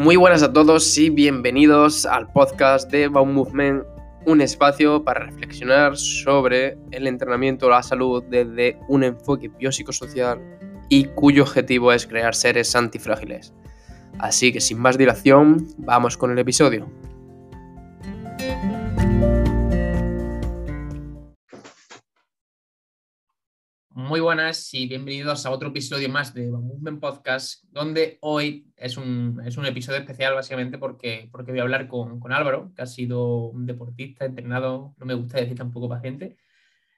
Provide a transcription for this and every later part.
Muy buenas a todos y bienvenidos al podcast de Baum Movement, un espacio para reflexionar sobre el entrenamiento o la salud desde un enfoque biopsicosocial y cuyo objetivo es crear seres antifrágiles. Así que sin más dilación, vamos con el episodio. Muy buenas y bienvenidos a otro episodio más de Movement Podcast, donde hoy es un, es un, episodio especial básicamente porque, porque voy a hablar con, con, Álvaro, que ha sido un deportista, entrenado, no me gusta decir tampoco paciente,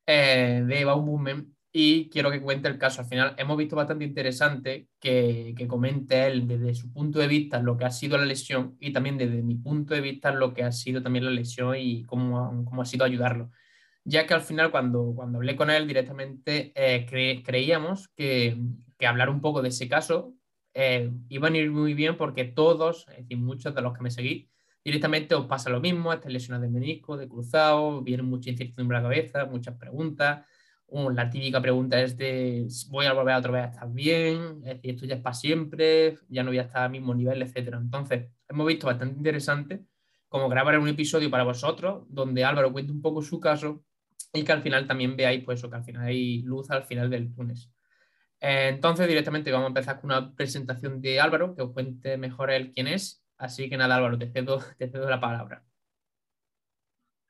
eh, de Movement y quiero que cuente el caso. Al final hemos visto bastante interesante que, que comente él desde su punto de vista lo que ha sido la lesión y también desde mi punto de vista lo que ha sido también la lesión y cómo, cómo ha sido ayudarlo ya que al final cuando, cuando hablé con él directamente eh, creíamos que, que, hablar un poco de ese caso eh, iba a ir muy bien porque todos, es decir, muchos de los que me seguí, directamente os pasa lo mismo, estas lesiones de menisco, de cruzado, viene mucha incertidumbre a la cabeza, muchas preguntas. la típica pregunta es de, voy a volver otra vez a estar bien, es decir, esto ya es para siempre, ya no voy a estar al mismo nivel, etc. Entonces, hemos visto bastante interesante como grabar un episodio para vosotros, donde Álvaro cuenta un poco su caso y que al final también veáis pues, eso, que al final hay luz al final del túnel. Eh, entonces, directamente vamos a empezar con una presentación de Álvaro, que os cuente mejor él quién es. Así que nada, Álvaro, te cedo, te cedo la palabra.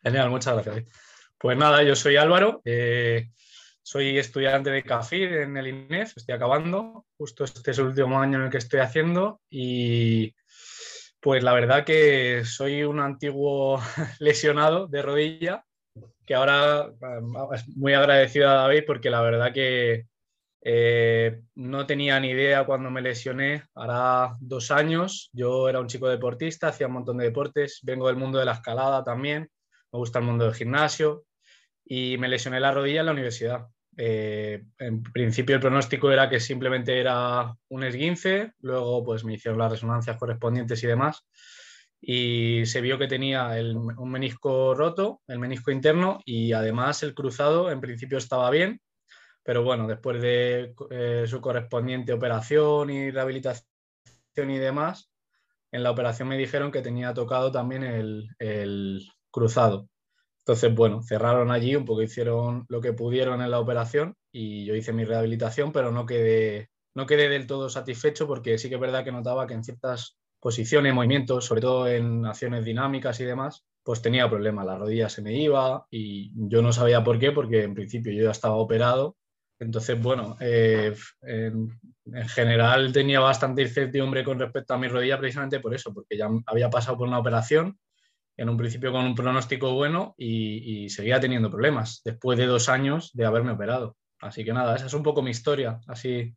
Genial, muchas gracias. Pues nada, yo soy Álvaro, eh, soy estudiante de CAFIR en el INEF, estoy acabando, justo este es el último año en el que estoy haciendo y pues la verdad que soy un antiguo lesionado de rodilla que ahora muy agradecido a David porque la verdad que eh, no tenía ni idea cuando me lesioné, hará dos años, yo era un chico deportista, hacía un montón de deportes, vengo del mundo de la escalada también, me gusta el mundo del gimnasio. Y me lesioné la rodilla en la universidad. Eh, en principio el pronóstico era que simplemente era un esguince, luego pues me hicieron las resonancias correspondientes y demás y se vio que tenía un menisco roto, el menisco interno y además el cruzado en principio estaba bien, pero bueno, después de eh, su correspondiente operación y rehabilitación y demás, en la operación me dijeron que tenía tocado también el, el cruzado. Entonces, bueno, cerraron allí, un poco hicieron lo que pudieron en la operación y yo hice mi rehabilitación, pero no quedé, no quedé del todo satisfecho porque sí que es verdad que notaba que en ciertas posiciones, movimientos, sobre todo en acciones dinámicas y demás, pues tenía problemas, la rodilla se me iba y yo no sabía por qué, porque en principio yo ya estaba operado. Entonces, bueno, eh, en, general tenía bastante incertidumbre con respecto a mi rodilla precisamente por eso, porque ya había pasado por una operación, en un principio con un pronóstico bueno y, y seguía teniendo problemas después de dos años de haberme operado. Así que nada, esa es un poco mi historia, así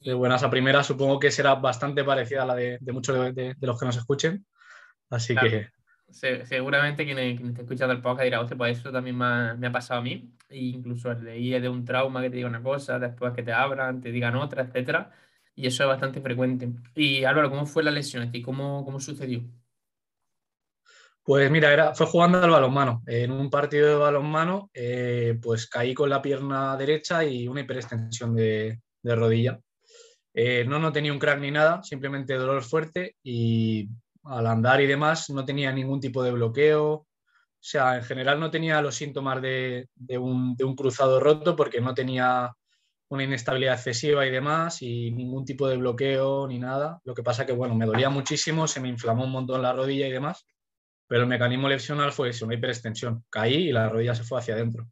de buenas a primeras, supongo que será bastante parecida a la de, muchos de, los que nos escuchen. Así que. seguramente quien, quien esté escuchando el podcast dirá, pues eso también me ha, pasado a mí. E incluso el de ir de un trauma que te diga una cosa, después que te abran, te digan otra, etcétera. Y eso es bastante frecuente. Y Álvaro, ¿cómo fue la lesión? ¿Cómo, cómo sucedió? Pues mira, era, fue jugando al balonmano. En un partido de balonmano, eh, pues caí con la pierna derecha y una hiperextensión de, de rodilla. Eh, no, no tenía un crack ni nada, simplemente dolor fuerte y al andar y demás no tenía ningún tipo de bloqueo. O sea, en general no tenía los síntomas de, un, cruzado roto porque no tenía una inestabilidad excesiva y demás y ningún tipo de bloqueo ni nada. Lo que pasa que, bueno, me dolía muchísimo, se me inflamó un montón la rodilla y demás, pero el mecanismo lesional fue una hiperextensión. Caí y la rodilla se fue hacia adentro.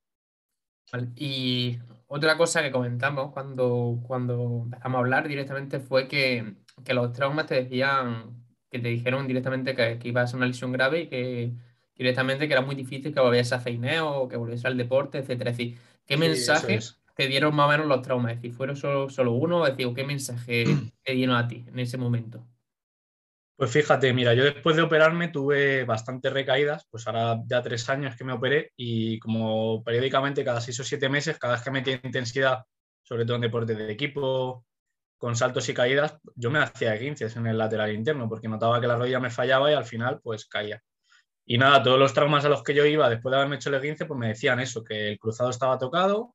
Y otra cosa que comentamos cuando, cuando empezamos a hablar directamente fue que, los traumas te decían, que te dijeron directamente que, que iba a ser una lesión grave y que directamente que era muy difícil que volviese a ceineo o que volviese al deporte, etcétera. Es decir, ¿qué mensajes te dieron más o menos los traumas? Es decir, ¿fueron solo, solo uno? Es decir, ¿qué mensaje te dieron a ti en ese momento? Pues fíjate, mira, yo después de operarme tuve bastantes recaídas, pues ahora ya tres años que me operé y como periódicamente cada seis o siete meses, cada vez que metía intensidad, sobre todo en deportes de equipo, con saltos y caídas, yo me hacía 15 en el lateral interno porque notaba que la rodilla me fallaba y al final pues caía. Y nada, todos los traumas a los que yo iba después de haberme hecho el 15 pues me decían eso, que el cruzado estaba tocado,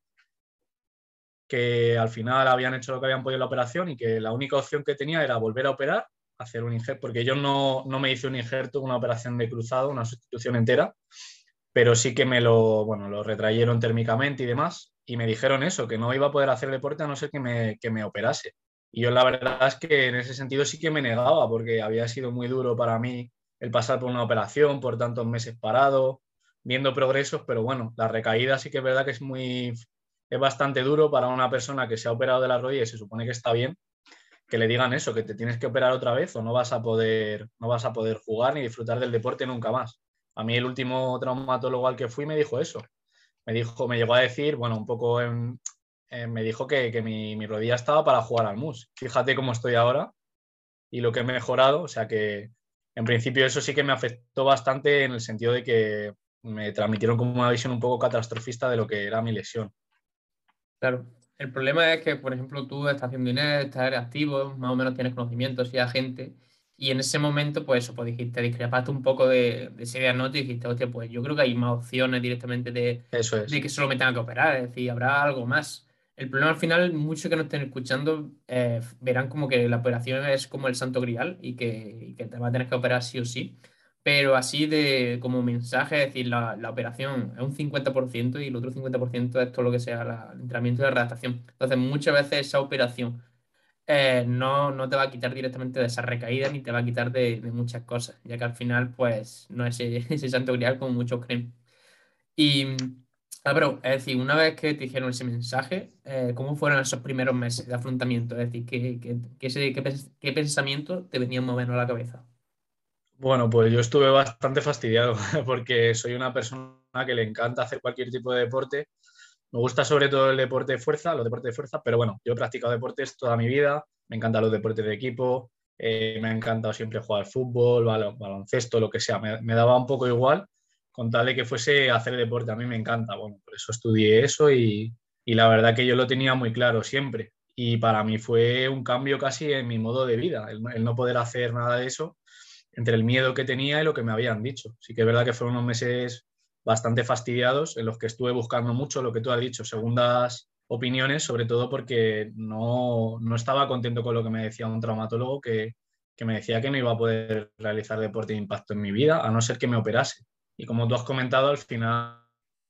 que al final habían hecho lo que habían podido en la operación y que la única opción que tenía era volver a operar hacer un injerto, porque yo no, no me hice un injerto, una operación de cruzado, una sustitución entera, pero sí que me lo, bueno, lo retrayeron térmicamente y demás, y me dijeron eso, que no iba a poder hacer deporte a no ser que me, que me operase. Y yo la verdad es que en ese sentido sí que me negaba, porque había sido muy duro para mí el pasar por una operación, por tantos meses parado, viendo progresos, pero bueno, la recaída sí que es verdad que es muy, es bastante duro para una persona que se ha operado de la rodilla y se supone que está bien, que le digan eso, que te tienes que operar otra vez o no vas a poder, no vas a poder jugar ni disfrutar del deporte nunca más. A mí el último traumatólogo al que fui me dijo eso. Me dijo, me llegó a decir, bueno, un poco me dijo que, mi, mi, rodilla estaba para jugar al MUS. Fíjate cómo estoy ahora y lo que he mejorado. O sea que en principio eso sí que me afectó bastante en el sentido de que me transmitieron como una visión un poco catastrofista de lo que era mi lesión. Claro. El problema es que, por ejemplo, tú estás haciendo dinero, estás activo, más o menos tienes conocimientos y gente y en ese momento, pues eso, pues dijiste, discrepaste un poco de, de ese diagnóstico y dijiste, hostia, pues yo creo que hay más opciones directamente de, de que solo me tenga que operar, es decir, habrá algo más. El problema al final, muchos que nos estén escuchando eh, verán como que la operación es como el santo grial y que, y que, te va a tener que operar sí o sí. Pero así de como mensaje, es decir, la, la operación es un 50% y el otro 50% es todo lo que sea el entrenamiento de redactación. Entonces, muchas veces esa operación eh, no, no te va a quitar directamente de esa recaída ni te va a quitar de, muchas cosas, ya que al final, pues, no es ese, santo grial como muchos creen. Y, ah, pero, es decir, una vez que te dijeron ese mensaje, eh, ¿cómo fueron esos primeros meses de afrontamiento? Es decir, ¿qué, qué, pensamiento te venía moviendo a la cabeza? Bueno, pues yo estuve bastante fastidiado porque soy una persona que le encanta hacer cualquier tipo de deporte. Me gusta sobre todo el deporte de fuerza, los deportes de fuerza, pero bueno, yo he practicado deportes toda mi vida, me encantan los deportes de equipo, eh, me ha encantado siempre jugar fútbol, baloncesto, lo que sea, me, daba un poco igual con tal de que fuese hacer deporte, a mí me encanta, bueno, por eso estudié eso y, y la verdad que yo lo tenía muy claro siempre. Y para mí fue un cambio casi en mi modo de vida, el, el no poder hacer nada de eso entre el miedo que tenía y lo que me habían dicho. Sí que es verdad que fueron unos meses bastante fastidiados en los que estuve buscando mucho lo que tú has dicho, segundas opiniones, sobre todo porque no, no estaba contento con lo que me decía un traumatólogo que, que, me decía que no iba a poder realizar deporte de impacto en mi vida, a no ser que me operase. Y como tú has comentado, al final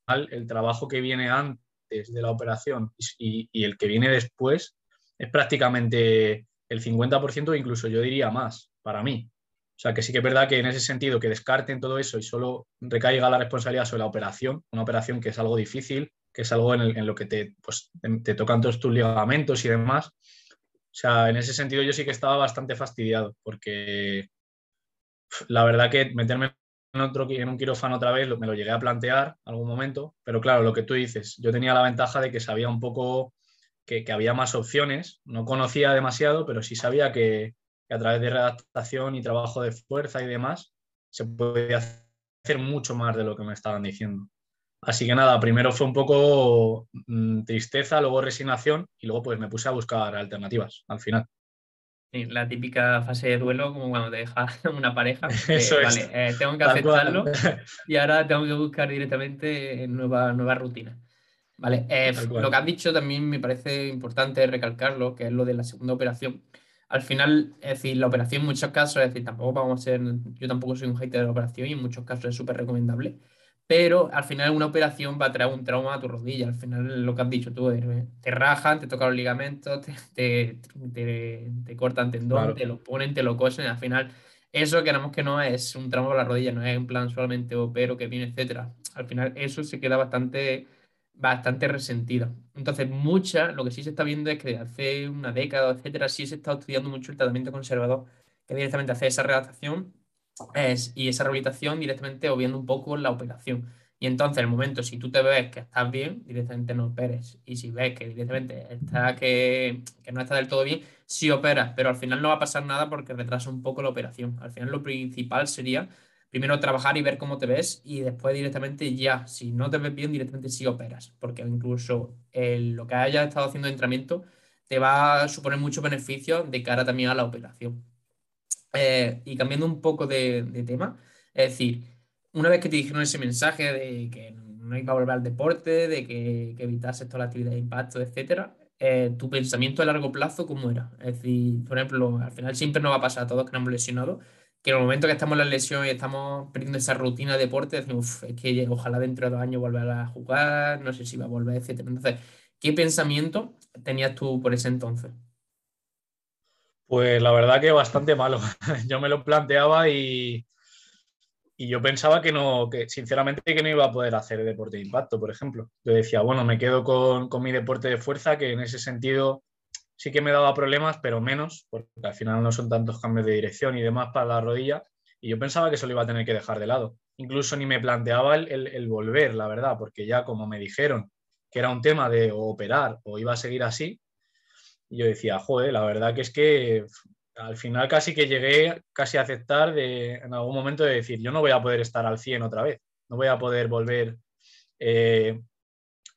el trabajo que viene antes de la operación y, y el que viene después es prácticamente el 50%, incluso yo diría más, para mí. Sea, que sí que es verdad que en ese sentido que descarten todo eso y solo recaiga la responsabilidad sobre la operación, una operación que es algo difícil, que es algo en, lo que te, pues, te tocan todos tus ligamentos y demás. O sea, en ese sentido yo sí que estaba bastante fastidiado porque la verdad que meterme en, otro, en un quirófano otra vez me lo llegué a plantear algún momento, pero claro, lo que tú dices, yo tenía la ventaja de que sabía un poco que, que había más opciones, no conocía demasiado, pero sí sabía que, a través de redactación y trabajo de fuerza y demás se puede hacer mucho más de lo que me estaban diciendo. Así que nada, primero fue un poco mm, tristeza, luego resignación y luego pues me puse a buscar alternativas al final. Sí, la típica fase de duelo, como cuando te deja una pareja. Eso vale, eh, tengo que aceptarlo y ahora tengo que buscar directamente nueva, nueva rutina. Vale, eh, lo que has dicho también me parece importante recalcarlo, que es lo de la segunda operación al final, es decir, la operación en muchos casos, es decir, tampoco vamos a ser, yo tampoco soy un hater de la operación y en muchos casos es súper recomendable, pero al final una operación va a traer un trauma a tu rodilla, al final lo que has dicho tú, te rajan, te tocan los ligamentos, te, te, cortan tendón, te lo ponen, te lo cosen, al final eso queremos que no es un trauma para la rodilla, no es en plan solamente opero que viene, etcétera. Al final eso se queda bastante bastante resentida. Entonces, mucha, lo que sí se está viendo es que hace una década, etcétera, sí se está estudiando mucho el tratamiento conservador, que directamente hace esa redactación es, y esa rehabilitación directamente obviando un poco la operación. Y entonces, en el momento, si tú te ves que estás bien, directamente no operes. Y si ves que directamente está que, que no está del todo bien, sí operas, pero al final no va a pasar nada porque retrasa un poco la operación. Al final, lo principal sería primero trabajar y ver cómo te ves y después directamente ya, si no te ves bien, directamente sí operas, porque incluso lo que hayas estado haciendo de entrenamiento te va a suponer muchos beneficios de cara también a la operación. Eh, y cambiando un poco de, tema, es decir, una vez que te dijeron ese mensaje de que no iba a volver al deporte, de que, que toda la actividad de impacto, etcétera, eh, tu pensamiento a largo plazo, ¿cómo era? Es decir, por ejemplo, al final siempre nos va a pasar a todos que nos hemos lesionado, que en el momento que estamos en la lesión y estamos perdiendo esa rutina de deporte, decimos, es que ojalá dentro de dos años volver a jugar, no sé si va a volver, etc. Entonces, ¿qué pensamiento tenías tú por ese entonces? Pues la verdad que bastante malo. Yo me lo planteaba y, y yo pensaba que no, que sinceramente que no iba a poder hacer deporte de impacto, por ejemplo. Yo decía, bueno, me quedo con, con, mi deporte de fuerza, que en ese sentido sí que me daba problemas, pero menos, porque al final no son tantos cambios de dirección y demás para la rodilla. Y yo pensaba que eso lo iba a tener que dejar de lado. Incluso ni me planteaba el, volver, la verdad, porque ya como me dijeron que era un tema de operar o iba a seguir así, yo decía, joder, la verdad que es que al final casi que llegué casi a aceptar de, en algún momento de decir, yo no voy a poder estar al 100 otra vez, no voy a poder volver eh,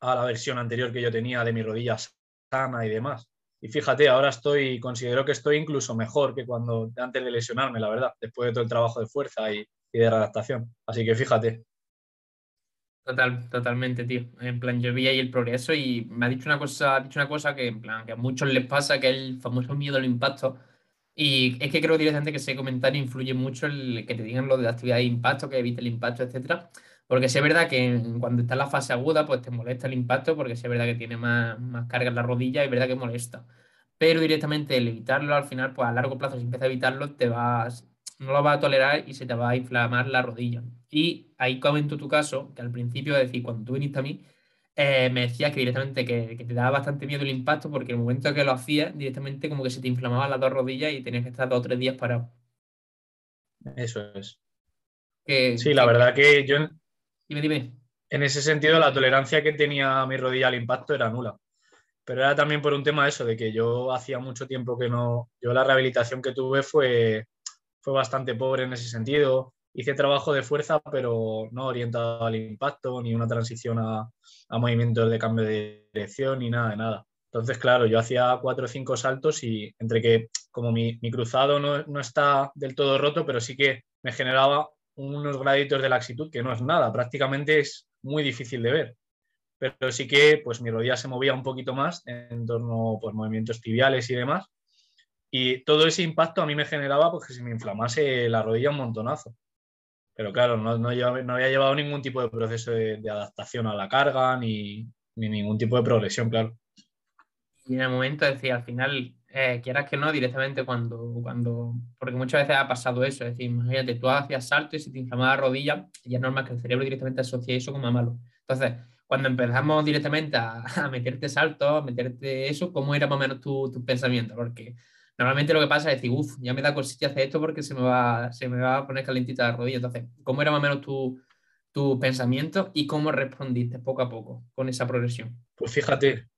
a la versión anterior que yo tenía de mi rodilla sana y demás. Y fíjate, ahora estoy, considero que estoy incluso mejor que cuando antes de lesionarme, la verdad, después de todo el trabajo de fuerza y, de adaptación. Así que fíjate. Total, totalmente, tío. En plan, yo vi ahí el progreso y me ha dicho una cosa, ha dicho una cosa que en plan, que a muchos les pasa, que es el famoso miedo al impacto y es que creo directamente que ese comentario influye mucho el que te digan lo de actividad de impacto, que evite el impacto, etcétera. Porque es verdad que cuando está en la fase aguda, pues te molesta el impacto, porque es verdad que tiene más, más carga en la rodilla, y es verdad que molesta. Pero directamente el evitarlo al final, pues a largo plazo, si empiezas a evitarlo, te vas, no lo vas a tolerar y se te va a inflamar la rodilla. Y ahí comento tu caso, que al principio, es decir, cuando tú viniste a mí, eh, me decías que directamente que, te daba bastante miedo el impacto porque en el momento que lo hacías, directamente como que se te inflamaban las dos rodillas y tenías que estar dos o tres días parado. Eso es. sí, la verdad que yo... Dime, dime. En ese sentido, la tolerancia que tenía mi rodilla al impacto era nula. Pero era también por un tema eso, de que yo hacía mucho tiempo que no... Yo la rehabilitación que tuve fue, fue bastante pobre en ese sentido hice trabajo de fuerza, pero no orientado al impacto, ni una transición a, movimientos de cambio de dirección, ni nada de nada. Entonces, claro, yo hacía cuatro o cinco saltos y entre que como mi, cruzado no, está del todo roto, pero sí que me generaba unos graditos de laxitud que no es nada, prácticamente es muy difícil de ver. Pero sí que pues mi rodilla se movía un poquito más en torno a pues, movimientos tibiales y demás. Y todo ese impacto a mí me generaba pues, que se me inflamase la rodilla un montonazo. Pero claro, no, no, había llevado ningún tipo de proceso de, adaptación a la carga ni, ningún tipo de progresión, claro. Y en el momento, decía, al final, eh, quieras que no, directamente cuando, cuando, porque muchas veces ha pasado eso, es decir, imagínate, tú hacías salto y se te inflamaba la rodilla, y es normal que el cerebro directamente asocie eso como a malo. Entonces, cuando empezamos directamente a, meterte saltos, a meterte eso, ¿cómo era más o menos tu, tu pensamiento? Porque Normalmente lo que pasa es decir, uff, ya me da cosilla hacer esto porque se me, va, se me va a poner calentita la rodilla. Entonces, ¿cómo era más o menos tu, tu pensamiento y cómo respondiste poco a poco con esa progresión? Pues fíjate,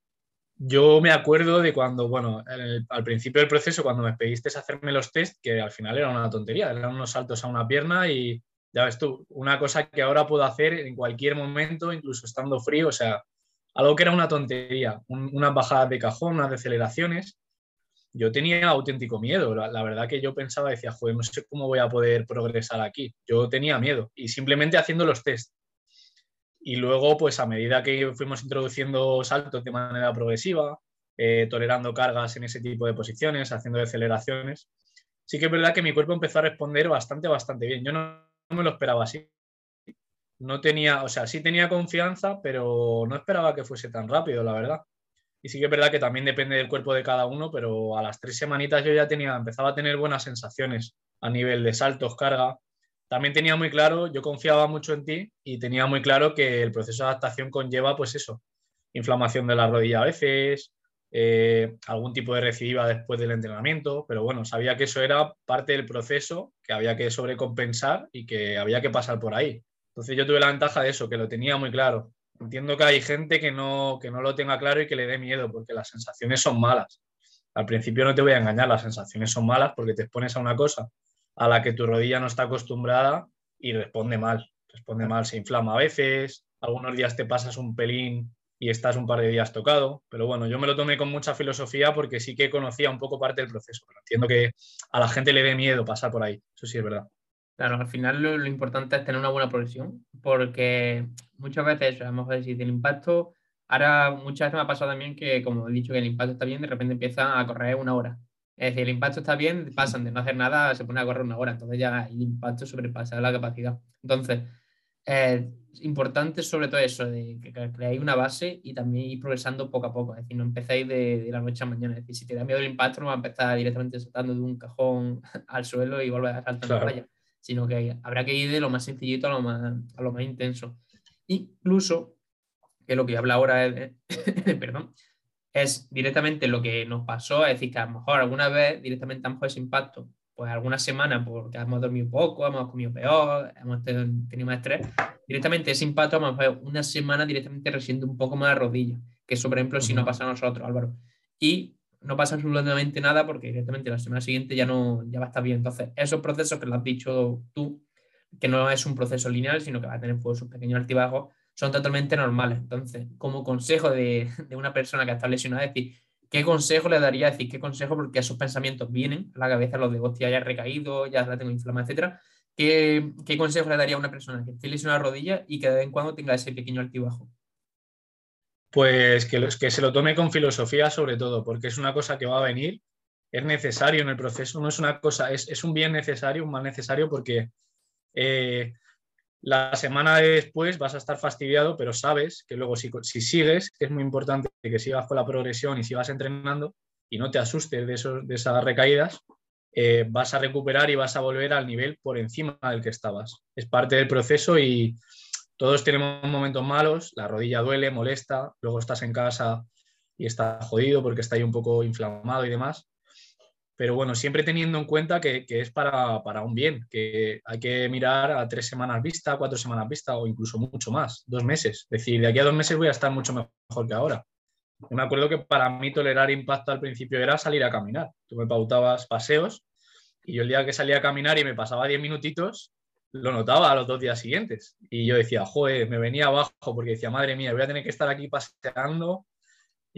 yo me acuerdo de cuando, bueno, al principio del proceso, cuando me pediste hacerme los test, que al final era una tontería, eran unos saltos a una pierna y ya ves tú, una cosa que ahora puedo hacer en cualquier momento, incluso estando frío, o sea, algo que era una tontería, unas bajadas de cajón, unas deceleraciones, yo tenía auténtico miedo. La, verdad que yo pensaba, decía, joder, no sé cómo voy a poder progresar aquí. Yo tenía miedo y simplemente haciendo los test. Y luego, pues a medida que fuimos introduciendo saltos de manera progresiva, eh, tolerando cargas en ese tipo de posiciones, haciendo deceleraciones, sí que es verdad que mi cuerpo empezó a responder bastante, bastante bien. Yo no, no me lo esperaba así. No tenía, o sea, sí tenía confianza, pero no esperaba que fuese tan rápido, la verdad. Y sí que es verdad que también depende del cuerpo de cada uno, pero a las tres semanitas yo ya tenía, empezaba a tener buenas sensaciones a nivel de saltos, carga. También tenía muy claro, yo confiaba mucho en ti y tenía muy claro que el proceso de adaptación conlleva, pues eso, inflamación de la rodilla a veces, eh, algún tipo de recidiva después del entrenamiento, pero bueno, sabía que eso era parte del proceso, que había que sobrecompensar y que había que pasar por ahí. Entonces yo tuve la ventaja de eso, que lo tenía muy claro. Entiendo que hay gente que no, que no lo tenga claro y que le dé miedo porque las sensaciones son malas. Al principio no te voy a engañar, las sensaciones son malas porque te expones a una cosa a la que tu rodilla no está acostumbrada y responde mal. Responde mal, se inflama a veces, algunos días te pasas un pelín y estás un par de días tocado. Pero bueno, yo me lo tomé con mucha filosofía porque sí que conocía un poco parte del proceso. Pero entiendo que a la gente le dé miedo pasar por ahí. Eso sí es verdad. Claro, al final lo, importante es tener una buena progresión, porque muchas veces, a lo mejor si tiene impacto, Ahora muchas veces me ha pasado también que, como he dicho, que el impacto está bien, de repente empieza a correr una hora. Es decir, el impacto está bien, pasan de no hacer nada, se pone a correr una hora, entonces ya el impacto sobrepasa la capacidad. Entonces, es importante sobre todo eso, de que creáis una base y también ir progresando poco a poco, es decir, no empecéis de, la noche a mañana, es decir, si te da miedo el impacto no va a empezar directamente saltando de un cajón al suelo y volver a saltar en la playa, sino que habrá que ir de lo más sencillito a lo más, a lo más intenso. Incluso, que lo que habla ahora es, perdón, es directamente lo que nos pasó, es decir, que a lo mejor alguna vez directamente a lo mejor ese impacto, pues alguna semana porque hemos dormido poco, hemos comido peor, hemos tenido más estrés, directamente ese impacto a lo mejor una semana directamente resiente un poco más la rodilla, que eso por ejemplo si no pasa a nosotros, Álvaro. Y no pasa absolutamente nada porque directamente la semana siguiente ya no ya va a estar bien. Entonces, esos procesos que lo has dicho tú, que no es un proceso lineal, sino que va a tener pues, sus pequeños altibajos, son totalmente normales. Entonces, como consejo de, una persona que está lesionada, es decir, ¿qué consejo le daría? decir, ¿qué consejo? Porque esos pensamientos vienen a la cabeza, los de hostia, ya he recaído, ya la tengo inflamada, etcétera. ¿Qué, ¿Qué, consejo le daría a una persona que esté lesionada la rodilla y que de vez en cuando tenga ese pequeño altibajo? Pues que, que se lo tome con filosofía sobre todo, porque es una cosa que va a venir, es necesario en el proceso, no es una cosa, es, es un bien necesario, un mal necesario, porque eh, la semana después vas a estar fastidiado, pero sabes que luego si, si sigues, es muy importante que sigas con la progresión y sigas entrenando y no te asustes de, esos, de esas recaídas, eh, vas a recuperar y vas a volver al nivel por encima del que estabas. Es parte del proceso y todos tenemos momentos malos, la rodilla duele, molesta, luego estás en casa y está jodido porque está ahí un poco inflamado y demás. Pero bueno, siempre teniendo en cuenta que, es para, un bien, que hay que mirar a tres semanas vista, cuatro semanas vista o incluso mucho más, dos meses. Es decir, de aquí a dos meses voy a estar mucho mejor que ahora. Yo me acuerdo que para mí tolerar impacto al principio era salir a caminar. Tú me pautabas paseos y yo el día que salía a caminar y me pasaba diez minutitos, lo notaba a los dos días siguientes. Y yo decía, joder, me venía abajo porque decía, madre mía, voy a tener que estar aquí paseando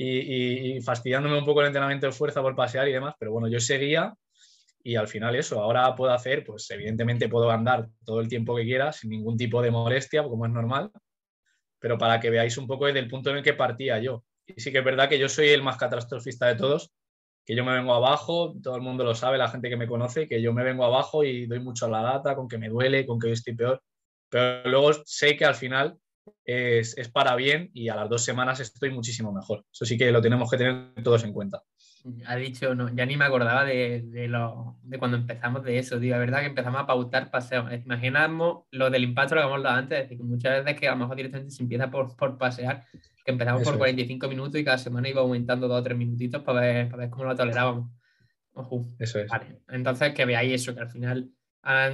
y, fastidiándome un poco el entrenamiento de fuerza por pasear y demás, pero bueno, yo seguía y al final eso, ahora puedo hacer, pues evidentemente puedo andar todo el tiempo que quiera sin ningún tipo de molestia, como es normal, pero para que veáis un poco desde el punto en el que partía yo. Y sí que es verdad que yo soy el más catastrofista de todos, que yo me vengo abajo, todo el mundo lo sabe, la gente que me conoce, que yo me vengo abajo y doy mucho a la data, con que me duele, con que estoy peor, pero luego sé que al final es, para bien y a las dos semanas estoy muchísimo mejor. Eso sí que lo tenemos que tener todos en cuenta. Ha dicho, no, ya ni me acordaba de, lo, de cuando empezamos de eso, digo, la verdad que empezamos a pautar paseos. Imaginamos lo del impacto, lo que hemos hablado antes, es decir, que muchas veces que a lo mejor directamente se empieza por, por pasear, que empezamos por 45 minutos y cada semana iba aumentando dos o tres minutitos para ver, para ver cómo lo tolerábamos. Eso es. Entonces, que veáis eso, que al final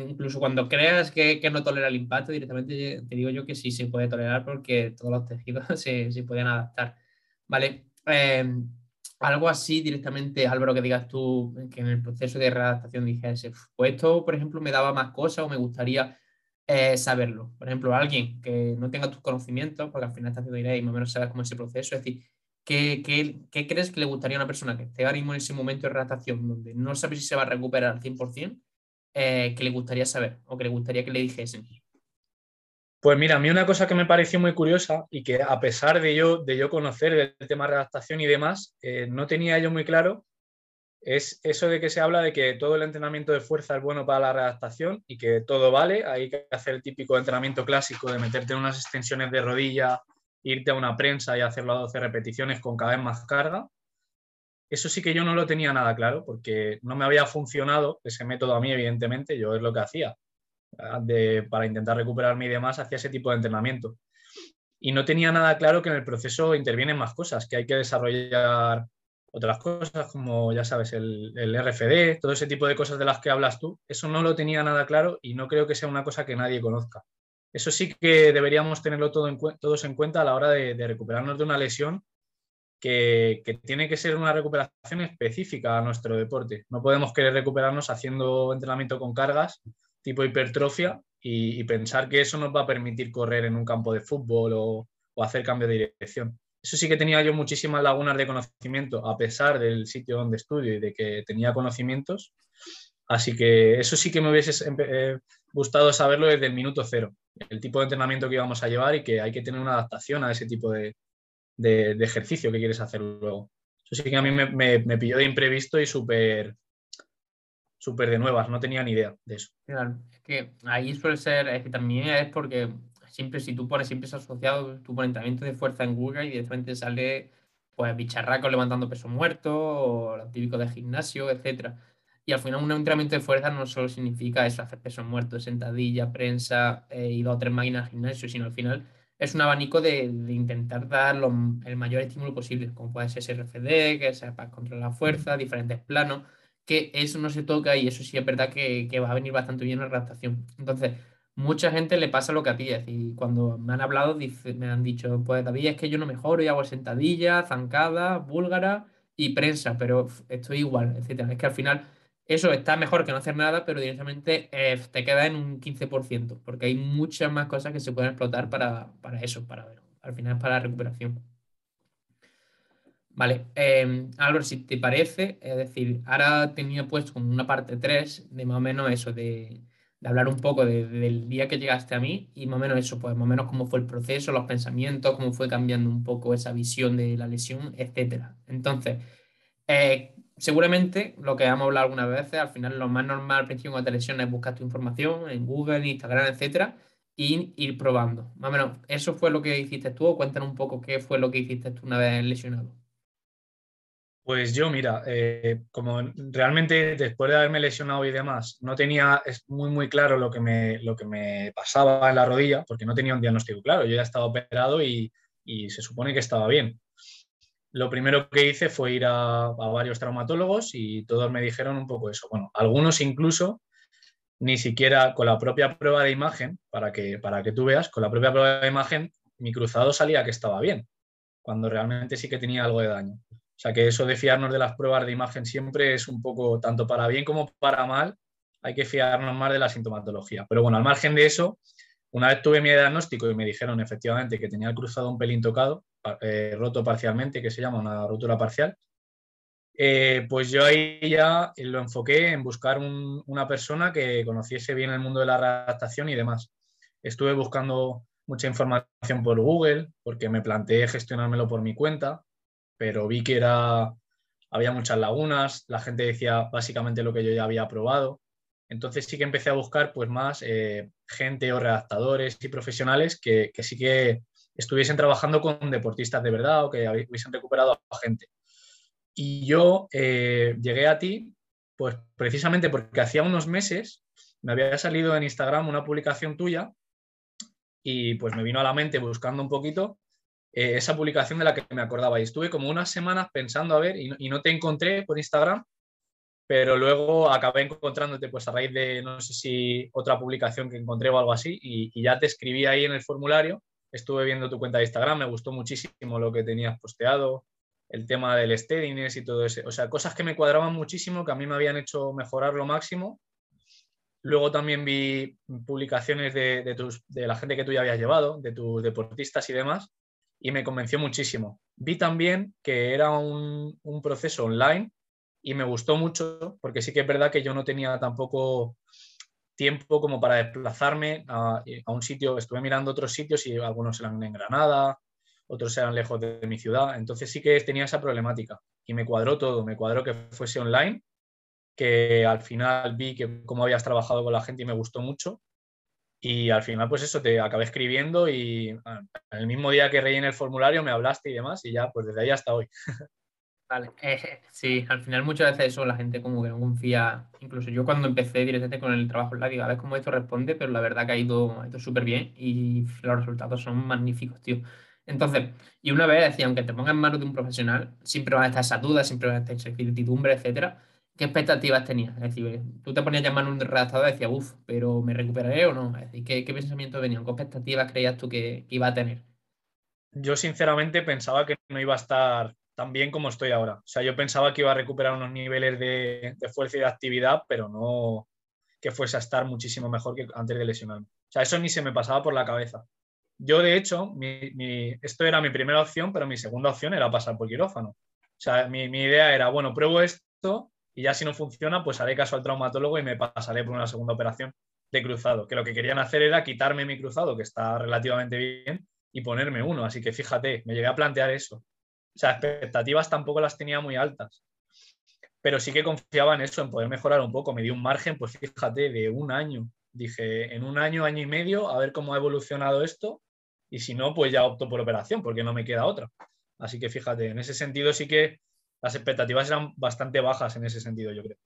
incluso cuando creas que, no tolera el impacto, directamente te digo yo que sí se puede tolerar porque todos los tejidos se, pueden adaptar. Vale. Em, algo así directamente, Álvaro, que digas tú que en el proceso de readaptación dijese, pues esto, por ejemplo, me daba más cosas o me gustaría eh, saberlo. Por ejemplo, alguien que no tenga tus conocimientos, porque al final estás haciendo idea y más o menos sabes cómo es ese proceso, es decir, ¿qué, qué, crees que le gustaría a una persona que esté ahora mismo en ese momento de readaptación donde no sabe si se va a recuperar al 100%? Eh, que le gustaría saber o que le gustaría que le dijesen? Pues mira, a mí una cosa que me pareció muy curiosa y que a pesar de yo, de yo conocer el tema de redactación y demás, eh, no tenía yo muy claro, es eso de que se habla de que todo el entrenamiento de fuerza es bueno para la redactación y que todo vale, hay que hacer el típico entrenamiento clásico de meterte en unas extensiones de rodilla, irte a una prensa y hacerlo a 12 repeticiones con cada vez más carga, eso sí que yo no lo tenía nada claro porque no me había funcionado ese método a mí, evidentemente, yo es lo que hacía. para intentar recuperarme y demás, hacía ese tipo de entrenamiento. Y no tenía nada claro que en el proceso intervienen más cosas, que hay que desarrollar otras cosas como, ya sabes, el, el, RFD, todo ese tipo de cosas de las que hablas tú. Eso no lo tenía nada claro y no creo que sea una cosa que nadie conozca. Eso sí que deberíamos tenerlo todo en, todos en cuenta a la hora de recuperarnos de una lesión que, tiene que ser una recuperación específica a nuestro deporte. No podemos querer recuperarnos haciendo entrenamiento con cargas tipo hipertrofia y, pensar que eso nos va a permitir correr en un campo de fútbol o, hacer cambio de dirección. Eso sí que tenía yo muchísimas lagunas de conocimiento, a pesar del sitio donde estudio y de que tenía conocimientos. Así que eso sí que me hubiese eh, gustado saberlo desde el minuto cero, el tipo de entrenamiento que íbamos a llevar y que hay que tener una adaptación a ese tipo de, de, ejercicio que quieres hacer luego. Eso sí que a mí me, me, pilló de imprevisto y súper súper de nuevas, no tenía ni idea de eso. Claro, es que ahí suele ser, es que también es porque siempre si tú pones, siempre es asociado, pones entrenamiento de fuerza en Google y de frente sale pues bicharracos levantando peso muerto o lo típico de gimnasio, etcétera. Y al final un entrenamiento de fuerza no solo significa eso, hacer peso muerto, sentadilla, prensa eh, y dos o tres máquinas de gimnasio, sino al final es un abanico de, intentar dar el mayor estímulo posible, como puede ser SRFD, que sea para controlar la fuerza, diferentes planos, que eso no se toca y eso sí es verdad que, que va a venir bastante bien en la adaptación. Entonces, mucha gente le pasa lo que a ti. y cuando me han hablado, me han dicho, pues David, es que yo no mejoro y hago sentadilla, zancada, búlgara y prensa, pero estoy igual, etcétera. Es que al final eso está mejor que no hacer nada, pero directamente eh, te queda en un 15%, porque hay muchas más cosas que se pueden explotar para, eso, para ver. Al final es para la recuperación. Vale, eh, Álvaro, si te parece, es decir, ahora tenía puesto como una parte 3 de más o menos eso, de, hablar un poco del día que llegaste a mí y más o menos eso, pues más o menos cómo fue el proceso, los pensamientos, cómo fue cambiando un poco esa visión de la lesión, etcétera. Entonces, eh, seguramente lo que hemos hablado algunas veces, al final lo más normal al principio cuando te lesiones es buscar tu información en Google, Instagram, etcétera, y ir probando. Más o menos, ¿eso fue lo que hiciste tú? Cuéntanos un poco qué fue lo que hiciste tú una vez lesionado. Pues yo, mira, eh, como realmente después de haberme lesionado y demás, no tenía muy, muy claro lo que, me, lo que me pasaba en la rodilla, porque no tenía un diagnóstico claro. Yo ya estaba operado y, se supone que estaba bien. Lo primero que hice fue ir a, varios traumatólogos y todos me dijeron un poco eso. Bueno, algunos incluso ni siquiera con la propia prueba de imagen, para que, para que tú veas, con la propia prueba de imagen, mi cruzado salía que estaba bien, cuando realmente sí que tenía algo de daño. O sea que eso de fiarnos de las pruebas de imagen siempre es un poco, tanto para bien como para mal, hay que fiarnos más de la sintomatología. Pero bueno, al margen de eso, una vez tuve mi diagnóstico y me dijeron efectivamente que tenía el cruzado un pelín tocado, eh, roto parcialmente, que se llama una rotura parcial, eh, pues yo ahí ya lo enfoqué en buscar una persona que conociese bien el mundo de la redactación y demás. Estuve buscando mucha información por Google porque me planteé gestionármelo por mi cuenta pero vi que era, había muchas lagunas, la gente decía básicamente lo que yo ya había probado. Entonces sí que empecé a buscar pues más eh, gente o redactadores y profesionales que, sí que estuviesen trabajando con deportistas de verdad o que hubiesen recuperado a gente. Y yo eh, llegué a ti pues precisamente porque hacía unos meses me había salido en Instagram una publicación tuya y pues me vino a la mente buscando un poquito eh, esa publicación de la que me acordaba. Y estuve como unas semanas pensando a ver y no, te encontré por Instagram, pero luego acabé encontrándote pues a raíz de no sé si otra publicación que encontré o algo así y, ya te escribí ahí en el formulario. Estuve viendo tu cuenta de Instagram, me gustó muchísimo lo que tenías posteado, el tema del steadiness y todo eso. O sea, cosas que me cuadraban muchísimo, que a mí me habían hecho mejorar lo máximo. Luego también vi publicaciones de, tus, de la gente que tú ya habías llevado, de tus deportistas y demás, y me convenció muchísimo. Vi también que era un, proceso online y me gustó mucho porque sí que es verdad que yo no tenía tampoco tiempo como para desplazarme a, un sitio. Estuve mirando otros sitios y algunos eran en Granada, otros eran lejos de, mi ciudad. Entonces sí que tenía esa problemática y me cuadró todo. Me cuadró que fuese online, que al final vi que cómo habías trabajado con la gente y me gustó mucho. Y al final, pues eso, te acabé escribiendo y ah, el mismo día que rellené el formulario me hablaste y demás, y ya, pues desde ahí hasta hoy. Vale, sí, al final muchas veces eso la gente como que no confía, incluso yo cuando empecé directamente con el trabajo en la digo, a ver cómo esto responde, pero la verdad que ha ido, ido súper bien y los resultados son magníficos, tío. Entonces, y una vez decía, aunque te pongas en manos de un profesional, siempre van a estar esas dudas, siempre van a estar esa incertidumbre, etcétera. ¿qué expectativas tenías? Es decir, tú te ponías a llamar un redactador y decías, uff, pero ¿me recuperaré o no? Es decir, ¿qué, qué pensamientos venían? ¿Qué expectativas creías tú que, iba a tener? Yo sinceramente pensaba que no iba a estar tan bien como estoy ahora. O sea, yo pensaba que iba a recuperar unos niveles de, fuerza y de actividad, pero no que fuese a estar muchísimo mejor que antes de lesionarme. O sea, eso ni se me pasaba por la cabeza. Yo, de hecho, esto era mi primera opción, pero mi segunda opción era pasar por quirófano. O sea, mi, mi idea era, bueno, pruebo esto y ya si no funciona, pues haré caso al traumatólogo y me pasaré por una segunda operación de cruzado, que lo que querían hacer era quitarme mi cruzado, que está relativamente bien, y ponerme uno. Así que fíjate, me llegué a plantear eso. O sea, expectativas tampoco las tenía muy altas. Pero sí que confiaba en eso, en poder mejorar un poco. Me dio un margen, pues fíjate, de un año. Dije, en un año, año y medio, a ver cómo ha evolucionado esto. Y si no, pues ya opto por operación, porque no me queda otra. Así que fíjate, en ese sentido sí que las expectativas eran bastante bajas en ese sentido, yo creo.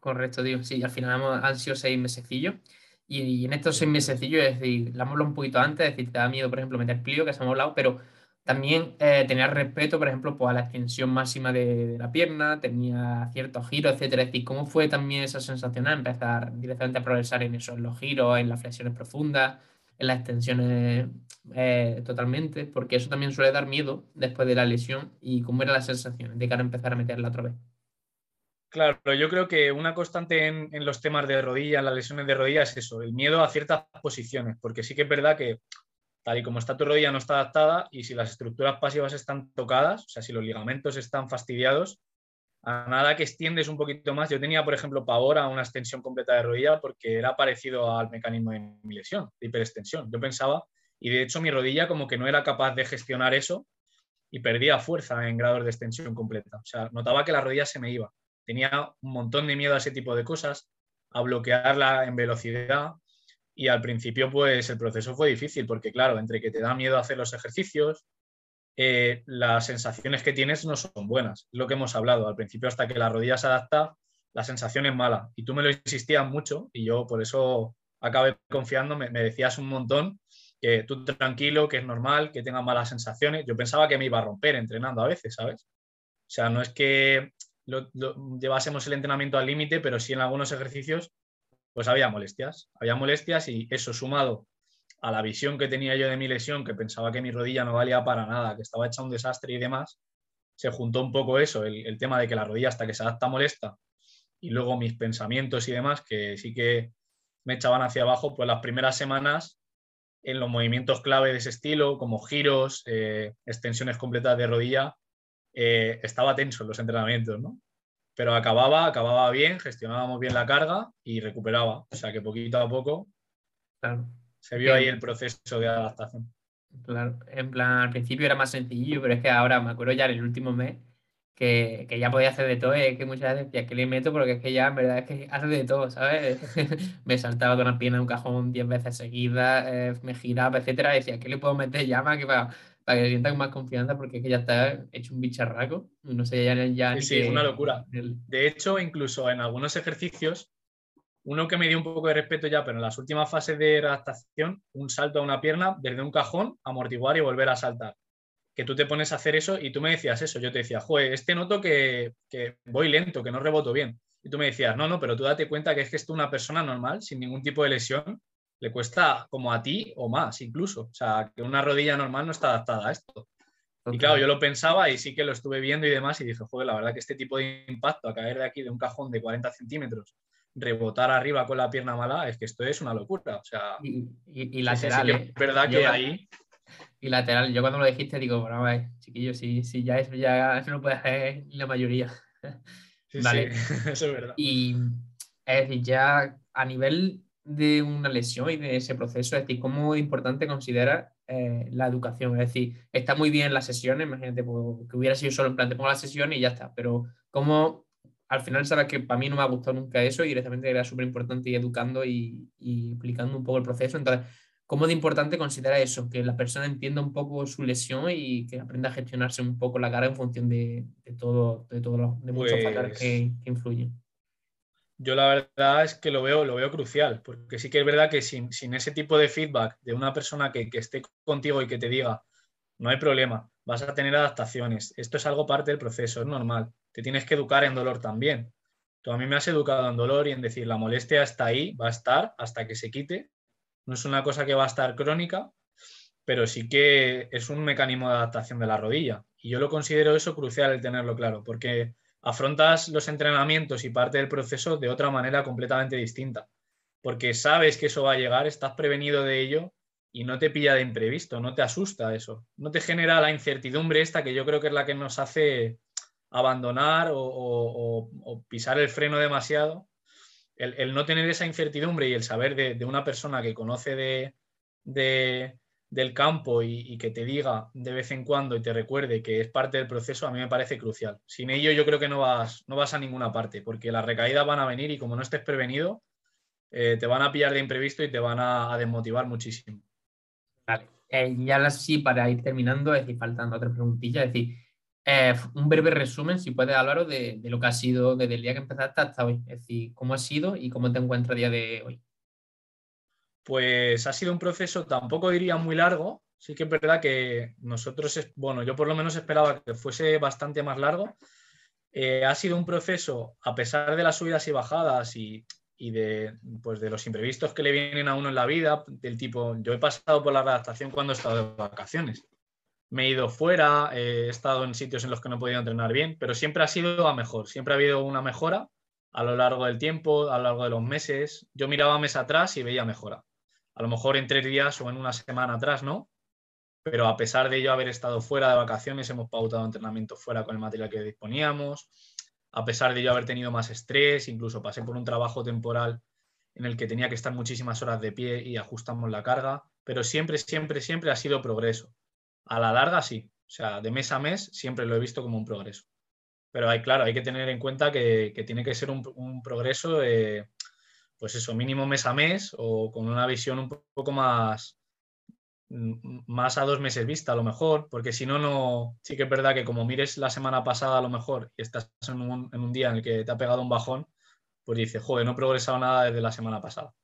Correcto, tío. Sí, al final han sido seis mesecillos. Y, en estos seis mesecillos, es decir, la hemos hablado un poquito antes, es decir, te da miedo, por ejemplo, meter plío, que se hemos hablado, pero también eh, tener respeto, por ejemplo, pues, a la extensión máxima de, la pierna, tenía ciertos giros, etcétera. Es decir, ¿cómo fue también esa sensación a empezar directamente a progresar en eso, en los giros, en las flexiones profundas, en las extensiones eh, totalmente? Porque eso también suele dar miedo después de la lesión y cómo era la sensación de cara a empezar a meterla otra vez. Claro, yo creo que una constante en, los temas de rodilla, en las lesiones de rodilla, es eso, el miedo a ciertas posiciones, porque sí que es verdad que y como está tu rodilla no está adaptada y si las estructuras pasivas están tocadas, o sea, si los ligamentos están fastidiados, a nada que extiendes un poquito más. Yo tenía, por ejemplo, pavor a una extensión completa de rodilla porque era parecido al mecanismo de mi lesión, de hiperextensión. Yo pensaba, y de hecho mi rodilla como que no era capaz de gestionar eso y perdía fuerza en grados de extensión completa. O sea, notaba que la rodilla se me iba. Tenía un montón de miedo a ese tipo de cosas, a bloquearla en velocidad y al principio pues el proceso fue difícil porque claro, entre que te da miedo hacer los ejercicios, eh, las sensaciones que tienes no son buenas, lo que hemos hablado. Al principio hasta que la rodilla se adapta, la sensación es mala y tú me lo insistías mucho y yo por eso acabé confiando, me, decías un montón que tú tranquilo, que es normal, que tengas malas sensaciones. Yo pensaba que me iba a romper entrenando a veces, ¿sabes? O sea, no es que llevásemos el entrenamiento al límite, pero sí en algunos ejercicios pues había molestias. Había molestias y eso sumado a la visión que tenía yo de mi lesión, que pensaba que mi rodilla no valía para nada, que estaba hecha un desastre y demás, se juntó un poco eso, el, tema de que la rodilla hasta que se adapta molesta y luego mis pensamientos y demás, que sí que me echaban hacia abajo, pues las primeras semanas en los movimientos clave de ese estilo, como giros, eh, extensiones completas de rodilla, eh, estaba tenso en los entrenamientos, ¿no? Pero acababa, acababa bien, gestionábamos bien la carga y recuperaba. O sea que poquito a poco se vio ahí el proceso de adaptación. Claro, en plan, al principio era más sencillo, pero es que ahora me acuerdo ya en el último mes que, ya podía hacer de todo, es que muchas veces decía que le meto porque es que ya en verdad es que hace de todo, ¿sabes? me saltaba con la pierna en un cajón 10 veces seguidas, eh, me giraba, etcétera, y decía, ¿qué le puedo meter más que para, para que sienta más confianza porque es que ya está hecho un bicharraco. No sé, ya, ya Sí, sí es una locura. De hecho, incluso en algunos ejercicios, uno que me dio un poco de respeto ya, pero en las últimas fases de adaptación, un salto a una pierna desde un cajón, amortiguar y volver a saltar. Que tú te pones a hacer eso y tú me decías eso. Yo te decía, joder, este noto que, que voy lento, que no reboto bien. Y tú me decías, no, no, pero tú date cuenta que es que esto una persona normal, sin ningún tipo de lesión, le cuesta como a ti o más incluso. O sea, que una rodilla normal no está adaptada a esto. Y claro, yo lo pensaba y sí que lo estuve viendo y demás y dije, joder, la verdad que este tipo de impacto a caer de aquí de un cajón de 40 centímetros, rebotar arriba con la pierna mala, es que esto es una locura. O sea, y, lateral. ¿eh? es verdad que ahí... Y lateral, yo cuando lo dijiste digo, bueno, ver, chiquillo, si, si ya eso ya eso no puede hacer la mayoría. vale. eso es verdad. Y es decir, ya a nivel de una lesión y de ese proceso? Es decir, ¿cómo importante considera eh, la educación? Es decir, está muy bien las sesiones, imagínate pues, que hubiera sido solo en plan, te pongo la sesión y ya está, pero ¿cómo al final sabes que para mí no me ha gustado nunca eso y directamente era súper importante ir educando y, y, explicando un poco el proceso? Entonces, ¿cómo de importante considera eso? Que la persona entienda un poco su lesión y que aprenda a gestionarse un poco la cara en función de, todo, de, todo de muchos factores pues que, que influyen yo la verdad es que lo veo, lo veo crucial, porque sí que es verdad que sin, ese tipo de feedback de una persona que, esté contigo y que te diga, no hay problema, vas a tener adaptaciones, esto es algo parte del proceso, es normal, te tienes que educar en dolor también. Tú a mí me has educado en dolor y en decir, la molestia está ahí, va a estar hasta que se quite, no es una cosa que va a estar crónica, pero sí que es un mecanismo de adaptación de la rodilla. Y yo lo considero eso crucial el tenerlo claro, porque afrontas los entrenamientos y parte del proceso de otra manera completamente distinta, porque sabes que eso va a llegar, estás prevenido de ello y no te pilla de imprevisto, no te asusta eso, no te genera la incertidumbre esta que yo creo que es la que nos hace abandonar o, pisar el freno demasiado. El, no tener esa incertidumbre y el saber de, una persona que conoce de, del campo y, que te diga de vez en cuando y te recuerde que es parte del proceso, a mí me parece crucial. Sin ello yo creo que no vas, no vas a ninguna parte, porque las recaídas van a venir y como no estés prevenido, eh, te van a pillar de imprevisto y te van a, desmotivar muchísimo. Vale, eh, ya así para ir terminando, es decir, faltando otra preguntilla, es decir, eh, un breve resumen, si puedes, Álvaro, de, de, lo que ha sido desde el día que empezaste hasta hoy, es decir, cómo ha sido y cómo te encuentras a día de hoy pues ha sido un proceso, tampoco diría muy largo, sí que es verdad que nosotros, bueno, yo por lo menos esperaba que fuese bastante más largo. Eh, ha sido un proceso, a pesar de las subidas y bajadas y, de, pues de los imprevistos que le vienen a uno en la vida, del tipo, yo he pasado por la redactación cuando he estado de vacaciones. Me he ido fuera, he estado en sitios en los que no he podido entrenar bien, pero siempre ha sido a mejor, siempre ha habido una mejora a lo largo del tiempo, a lo largo de los meses. Yo miraba mes atrás y veía mejora a lo mejor en tres días o en una semana atrás, ¿no? Pero a pesar de ello haber estado fuera de vacaciones, hemos pautado entrenamiento fuera con el material que disponíamos. A pesar de ello haber tenido más estrés, incluso pasé por un trabajo temporal en el que tenía que estar muchísimas horas de pie y ajustamos la carga, pero siempre, siempre, siempre ha sido progreso. A la larga sí, o sea, de mes a mes siempre lo he visto como un progreso. Pero hay, claro, hay que tener en cuenta que, tiene que ser un, progreso eh, pues eso, mínimo mes a mes o con una visión un poco más, mm, más a dos meses vista a lo mejor, porque si no, no, sí que es verdad que como mires la semana pasada a lo mejor y estás en un, día en el que te ha pegado un bajón, pues dices, joder, no he progresado nada desde la semana pasada.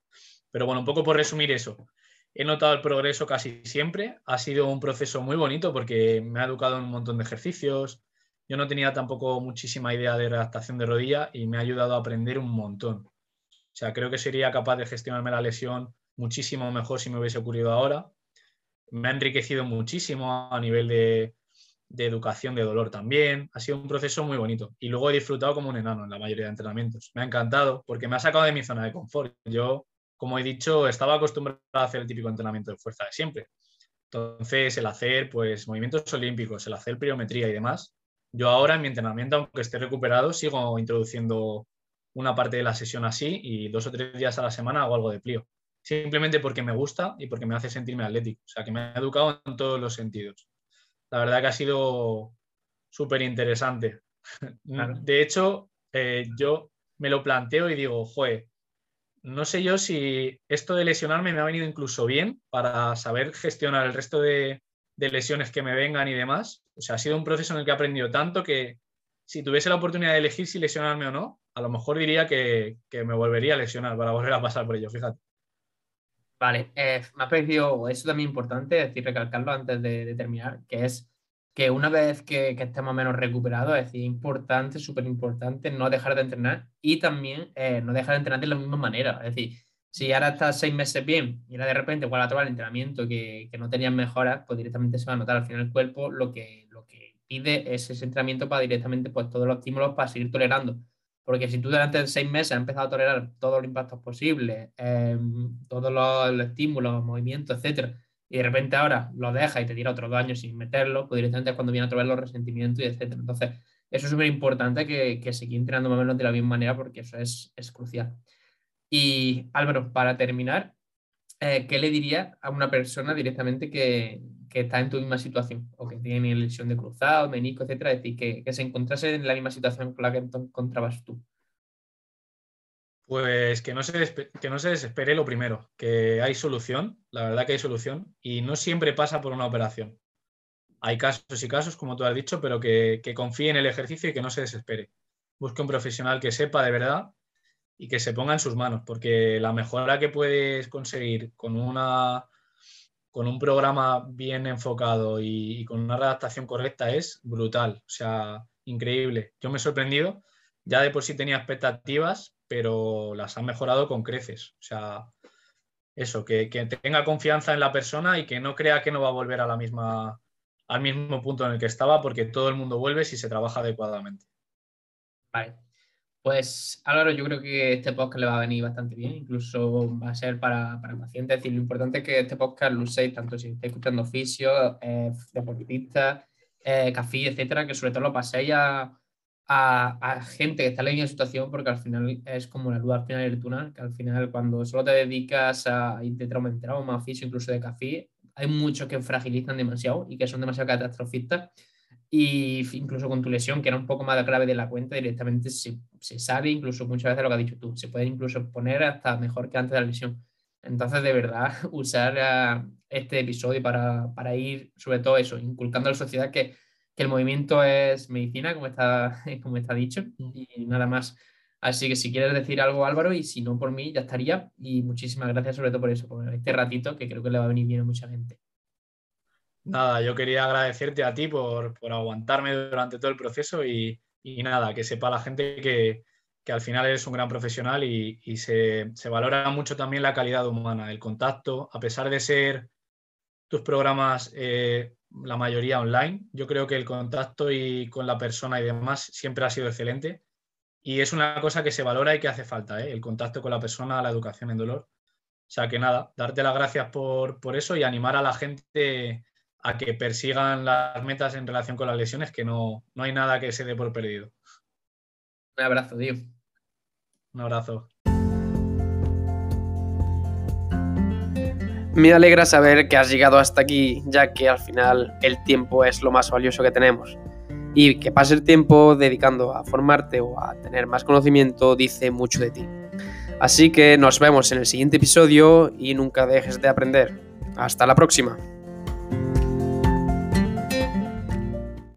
Pero bueno, un poco por resumir eso. He notado el progreso casi siempre. Ha sido un proceso muy bonito porque me ha educado en un montón de ejercicios. Yo no tenía tampoco muchísima idea de redactación de rodilla y me ha ayudado a aprender un montón. O sea, creo que sería capaz de gestionarme la lesión muchísimo mejor si me hubiese ocurrido ahora. Me ha enriquecido muchísimo a nivel de, educación de dolor también. Ha sido un proceso muy bonito. Y luego he disfrutado como un enano en la mayoría de entrenamientos. Me ha encantado porque me ha sacado de mi zona de confort. Yo, como he dicho, estaba acostumbrado a hacer el típico entrenamiento de fuerza de siempre. Entonces, el hacer pues, movimientos olímpicos, el hacer pliometría y demás. Yo ahora en mi entrenamiento, aunque esté recuperado, sigo introduciendo una parte de la sesión así y dos o tres días a la semana hago algo de plío. Simplemente porque me gusta y porque me hace sentirme atlético. O sea, que me ha educado en todos los sentidos. La verdad que ha sido súper interesante. De hecho, eh, yo me lo planteo y digo, joder, no sé yo si esto de lesionarme me ha venido incluso bien para saber gestionar el resto de, de lesiones que me vengan y demás. O sea, ha sido un proceso en el que he aprendido tanto que si tuviese la oportunidad de elegir si lesionarme o no, a lo mejor diría que, me volvería a lesionar para volver a pasar por ello, fíjate. Vale, eh, me ha parecido eso también importante, decir, recalcarlo antes de, terminar, que es que una vez que, estemos menos recuperados, es decir, importante, súper importante no dejar de entrenar y también eh, no dejar de entrenar de la misma manera. Es decir, si ahora estás seis meses bien y ahora de repente vuelve a tomar el entrenamiento que, que no tenías mejoras, pues directamente se va a notar al final el cuerpo lo que, lo que pide es ese entrenamiento para directamente pues todos los estímulos para seguir tolerando porque si tú durante seis meses has empezado a tolerar todos los impactos posibles, em, todos los, estímulos, movimientos, etcétera, y de repente ahora lo dejas y te tira otros dos años sin meterlo, pues directamente es cuando viene otra vez los resentimientos y etcétera. Entonces, eso es súper importante que, que seguir entrenando más o menos de la misma manera porque eso es, es crucial. Y Álvaro, para terminar, eh, ¿qué le diría a una persona directamente que, que está en tu misma situación o que tiene lesión de cruzado, menisco, etcétera, es decir, que, se encontrase en la misma situación con la que encontrabas tú? Pues que no, se que no se desespere lo primero, que hay solución, la verdad que hay solución, y no siempre pasa por una operación. Hay casos y casos, como tú has dicho, pero que, que confíe en el ejercicio y que no se desespere. Busque un profesional que sepa de verdad y que se ponga en sus manos, porque la mejora que puedes conseguir con una con un programa bien enfocado y, con una redactación correcta es brutal, o sea, increíble. Yo me he sorprendido, ya de por sí tenía expectativas, pero las han mejorado con creces. O sea, eso, que, tenga confianza en la persona y que no crea que no va a volver a la misma, al mismo punto en el que estaba, porque todo el mundo vuelve si se trabaja adecuadamente. Vale. Pues Álvaro, yo creo que este podcast le va a venir bastante bien, incluso va a ser para, para pacientes. Es decir, lo importante es que este podcast lo uséis tanto si estáis escuchando oficios, eh, deportistas, eh, café, etcétera, que sobre todo lo paséis a, a, gente que está en la misma situación, porque al final es como la luz al final del túnel, que al final cuando solo te dedicas a intentar aumentar un más oficio, incluso de café, hay muchos que fragilizan demasiado y que son demasiado catastrofistas. Y incluso con tu lesión, que era un poco más grave de la cuenta, directamente se, se sabe, incluso muchas veces lo que has dicho tú, se puede incluso poner hasta mejor que antes de la lesión. Entonces, de verdad, usar ah, este episodio para, para, ir, sobre todo eso, inculcando a la sociedad que, que, el movimiento es medicina, como está, como está dicho, y nada más. Así que si quieres decir algo, Álvaro, y si no por mí, ya estaría. Y muchísimas gracias sobre todo por eso, por este ratito que creo que le va a venir bien a mucha gente. Nada, yo quería agradecerte a ti por, por aguantarme durante todo el proceso y, y nada, que sepa la gente que, que al final eres un gran profesional y, se, valora mucho también la calidad humana, el contacto, a pesar de ser tus programas eh, la mayoría online, yo creo que el contacto y con la persona y demás siempre ha sido excelente y es una cosa que se valora y que hace falta, ¿eh? el contacto con la persona, la educación en dolor. O sea que nada, darte las gracias por, por eso y animar a la gente a que persigan las metas en relación con las lesiones, que no, no hay nada que se dé por perdido. Un abrazo, tío. Un abrazo. Me alegra saber que has llegado hasta aquí, ya que al final el tiempo es lo más valioso que tenemos. Y que pase el tiempo dedicando a formarte o a tener más conocimiento dice mucho de ti. Así que nos vemos en el siguiente episodio y nunca dejes de aprender. Hasta la próxima.